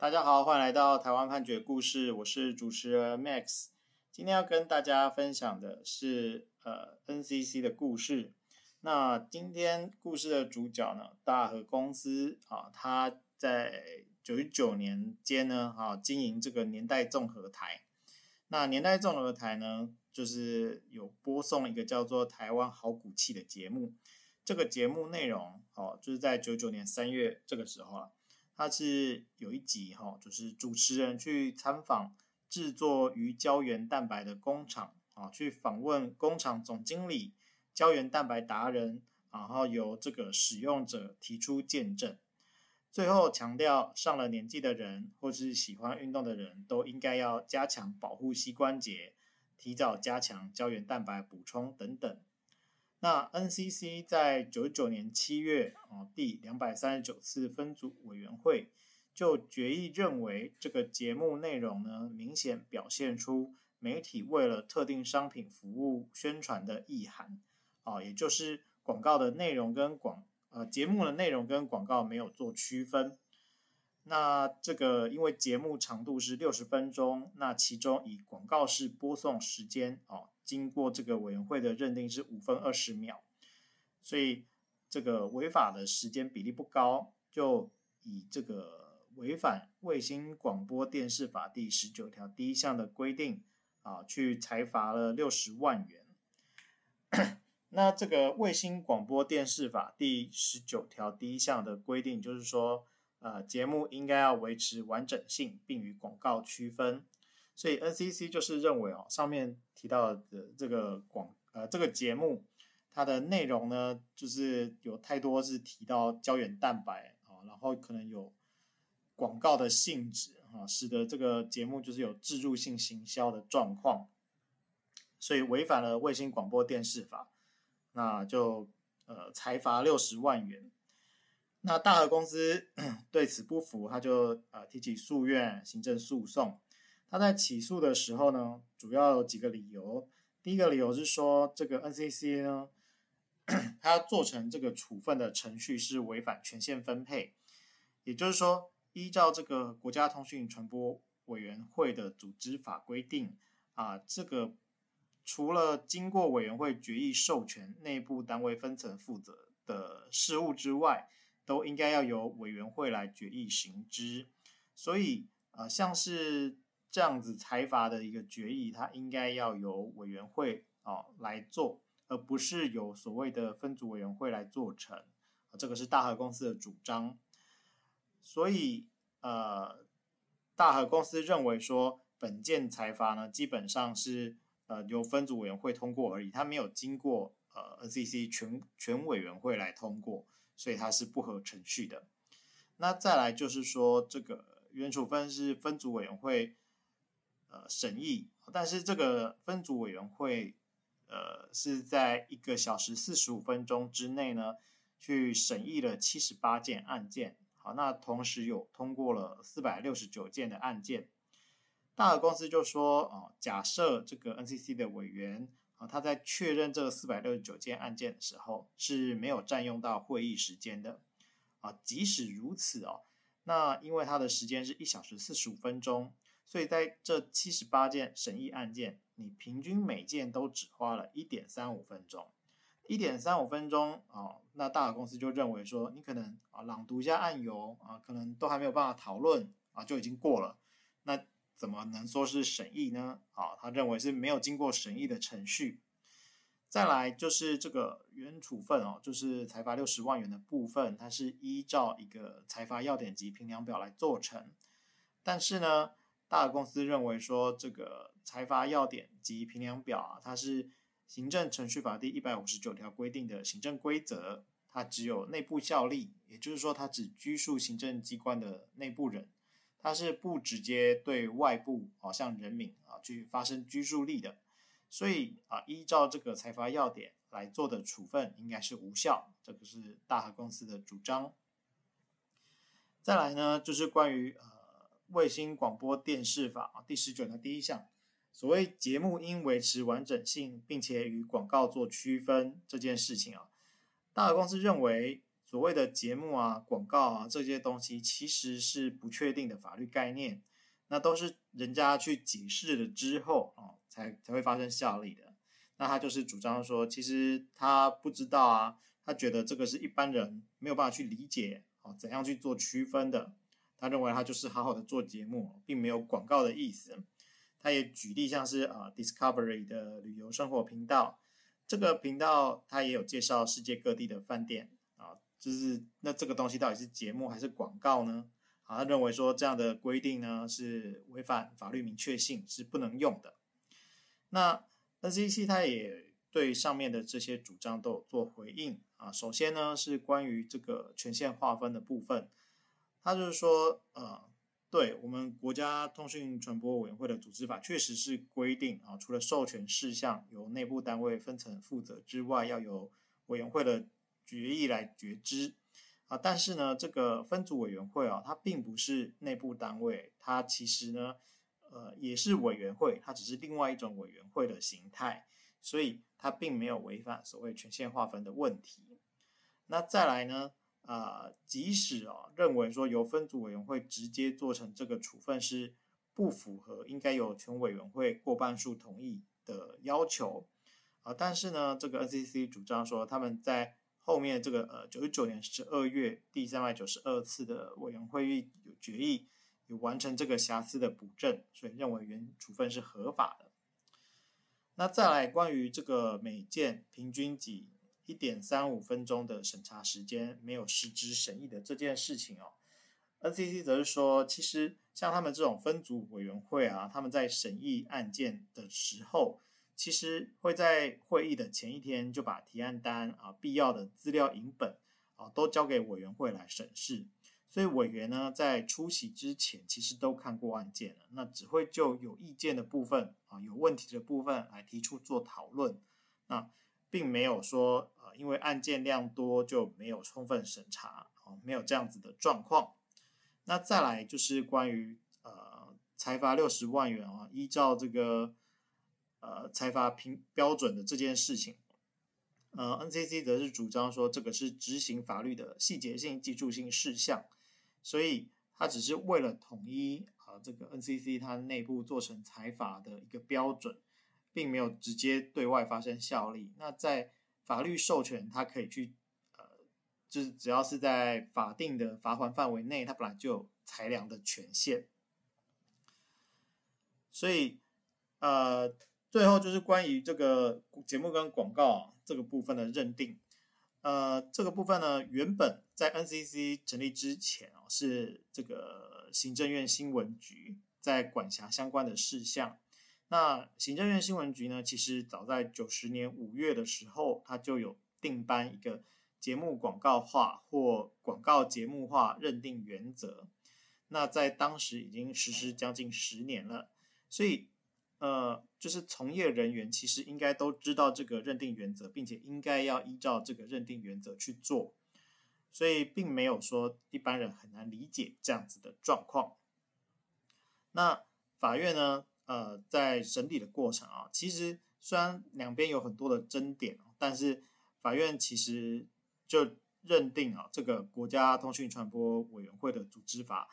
大家好，欢迎来到台湾判决故事，我是主持人 Max。今天要跟大家分享的是呃 NCC 的故事。那今天故事的主角呢，大和公司啊，他在九十九年间呢，啊经营这个年代综合台。那年代综合台呢，就是有播送一个叫做《台湾好古器》的节目。这个节目内容哦，就是在九九年三月这个时候啊，它是有一集哈，就是主持人去参访制作鱼胶原蛋白的工厂啊，去访问工厂总经理。胶原蛋白达人，然后由这个使用者提出见证，最后强调上了年纪的人或是喜欢运动的人都应该要加强保护膝关节，提早加强胶原蛋白补充等等。那 NCC 在九九年七月啊，第两百三十九次分组委员会就决议认为，这个节目内容呢，明显表现出媒体为了特定商品服务宣传的意涵。啊，也就是广告的内容跟广呃节目的内容跟广告没有做区分。那这个因为节目长度是六十分钟，那其中以广告式播送时间哦，经过这个委员会的认定是五分二十秒，所以这个违法的时间比例不高，就以这个违反卫星广播电视法第十九条第一项的规定啊，去裁罚了六十万元。那这个卫星广播电视法第十九条第一项的规定，就是说，呃，节目应该要维持完整性，并与广告区分。所以 NCC 就是认为哦，上面提到的这个广呃这个节目，它的内容呢，就是有太多是提到胶原蛋白啊，然后可能有广告的性质啊，使得这个节目就是有置入性行销的状况，所以违反了卫星广播电视法。那就呃裁罚六十万元。那大和公司 对此不服，他就呃提起诉愿、行政诉讼。他在起诉的时候呢，主要有几个理由。第一个理由是说，这个 NCC 呢，他做成这个处分的程序是违反权限分配，也就是说，依照这个国家通讯传播委员会的组织法规定啊，这个。除了经过委员会决议授权内部单位分层负责的事务之外，都应该要由委员会来决议行之。所以，呃，像是这样子财阀的一个决议，它应该要由委员会哦来做，而不是由所谓的分组委员会来做成。这个是大和公司的主张。所以，呃，大和公司认为说，本件财阀呢，基本上是。呃，由分组委员会通过而已，它没有经过呃 NCC 全全委员会来通过，所以它是不合程序的。那再来就是说，这个原处分是分组委员会呃审议，但是这个分组委员会呃是在一个小时四十五分钟之内呢，去审议了七十八件案件。好，那同时有通过了四百六十九件的案件。大和公司就说：“哦，假设这个 NCC 的委员啊，他在确认这个四百六十九件案件的时候是没有占用到会议时间的啊。即使如此哦，那因为他的时间是一小时四十五分钟，所以在这七十八件审议案件，你平均每件都只花了一点三五分钟。一点三五分钟啊，那大公司就认为说，你可能啊朗读一下案由啊，可能都还没有办法讨论啊，就已经过了。那。”怎么能说是审议呢？啊，他认为是没有经过审议的程序。再来就是这个原处分哦，就是裁罚六十万元的部分，它是依照一个裁罚要点及评量表来做成。但是呢，大和公司认为说，这个裁罚要点及评量表啊，它是行政程序法第一百五十九条规定的行政规则，它只有内部效力，也就是说，它只拘束行政机关的内部人。它是不直接对外部啊，像人民啊去发生拘束力的，所以啊，依照这个裁罚要点来做的处分应该是无效，这个是大和公司的主张。再来呢，就是关于呃卫星广播电视法啊第十九条第一项，所谓节目应维持完整性，并且与广告做区分这件事情啊，大和公司认为。所谓的节目啊、广告啊这些东西，其实是不确定的法律概念，那都是人家去解释了之后啊，才才会发生效力的。那他就是主张说，其实他不知道啊，他觉得这个是一般人没有办法去理解啊，怎样去做区分的。他认为他就是好好的做节目，并没有广告的意思。他也举例像是啊 Discovery 的旅游生活频道，这个频道他也有介绍世界各地的饭店啊。就是那这个东西到底是节目还是广告呢？啊，他认为说这样的规定呢是违反法律明确性，是不能用的。那 NCC 他也对上面的这些主张都有做回应啊。首先呢是关于这个权限划分的部分，他就是说，呃，对我们国家通讯传播委员会的组织法确实是规定啊，除了授权事项由内部单位分层负责之外，要由委员会的。决议来决之啊，但是呢，这个分组委员会啊，它并不是内部单位，它其实呢，呃，也是委员会，它只是另外一种委员会的形态，所以它并没有违反所谓权限划分的问题。那再来呢，啊、呃，即使啊认为说由分组委员会直接做成这个处分是不符合应该由全委员会过半数同意的要求啊，但是呢，这个 NCC 主张说他们在后面这个呃，九十九年十二月第三百九十二次的委员会议有决议，有完成这个瑕疵的补正，所以认为原处分是合法的。那再来关于这个每件平均几一点三五分钟的审查时间，没有实质审议的这件事情哦，NCC 则是说，其实像他们这种分组委员会啊，他们在审议案件的时候。其实会在会议的前一天就把提案单啊、必要的资料影本啊都交给委员会来审视，所以委员呢在出席之前其实都看过案件了，那只会就有意见的部分啊、有问题的部分来提出做讨论，那并没有说因为案件量多就没有充分审查啊，没有这样子的状况。那再来就是关于呃裁罚六十万元啊，依照这个。呃，裁罚评标准的这件事情，呃，NCC 则是主张说这个是执行法律的细节性、技术性事项，所以它只是为了统一啊、呃，这个 NCC 它内部做成裁罚的一个标准，并没有直接对外发生效力。那在法律授权，它可以去呃，就是只要是在法定的罚款范围内，它本来就有裁量的权限，所以呃。最后就是关于这个节目跟广告这个部分的认定，呃，这个部分呢，原本在 NCC 成立之前啊，是这个行政院新闻局在管辖相关的事项。那行政院新闻局呢，其实早在九十年五月的时候，它就有定颁一个节目广告化或广告节目化认定原则。那在当时已经实施将近十年了，所以。呃，就是从业人员其实应该都知道这个认定原则，并且应该要依照这个认定原则去做，所以并没有说一般人很难理解这样子的状况。那法院呢，呃，在审理的过程啊，其实虽然两边有很多的争点，但是法院其实就认定啊，这个国家通讯传播委员会的组织法。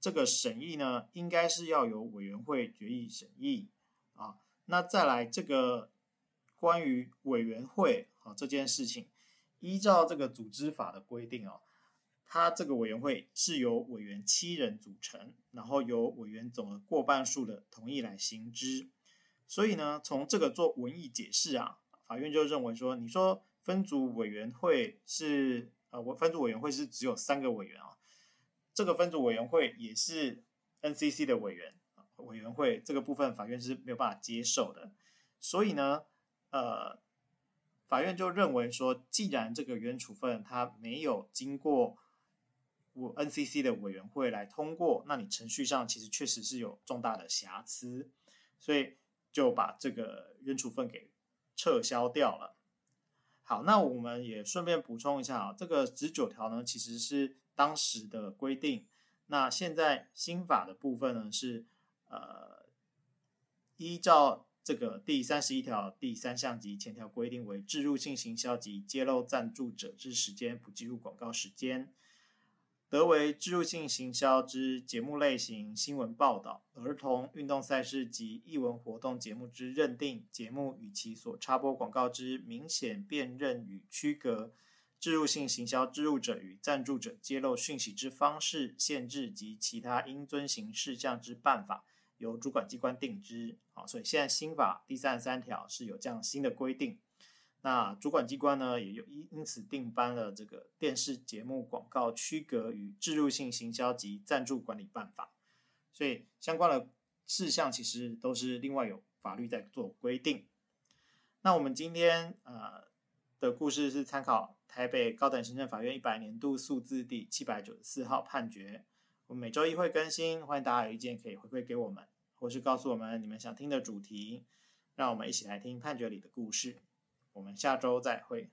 这个审议呢，应该是要由委员会决议审议啊。那再来这个关于委员会啊这件事情，依照这个组织法的规定啊，它这个委员会是由委员七人组成，然后由委员总额过半数的同意来行之。所以呢，从这个做文义解释啊，法院就认为说，你说分组委员会是呃，我分组委员会是只有三个委员啊。这个分组委员会也是 NCC 的委员委员会，这个部分法院是没有办法接受的。所以呢，呃，法院就认为说，既然这个原处分它没有经过我 NCC 的委员会来通过，那你程序上其实确实是有重大的瑕疵，所以就把这个原处分给撤销掉了。好，那我们也顺便补充一下啊，这个十九条呢，其实是。当时的规定，那现在新法的部分呢是，呃，依照这个第三十一条第三项及前条规定为置入性行销及揭露赞助者之时间不计入广告时间。得为置入性行销之节目类型、新闻报道、儿童运动赛事及艺文活动节目之认定节目与其所插播广告之明显辨认与区隔，置入性行销置入者与赞助者揭露讯息之方式、限制及其他应遵行事项之办法，由主管机关定之。好，所以现在新法第三十三条是有这样新的规定。那主管机关呢，也有因因此订颁了这个电视节目广告区隔与置入性行销及赞助管理办法，所以相关的事项其实都是另外有法律在做规定。那我们今天呃的故事是参考台北高等行政法院一百年度诉字第七百九十四号判决。我们每周一会更新，欢迎大家有意见可以回馈给我们，或是告诉我们你们想听的主题，让我们一起来听判决里的故事。我们下周再会。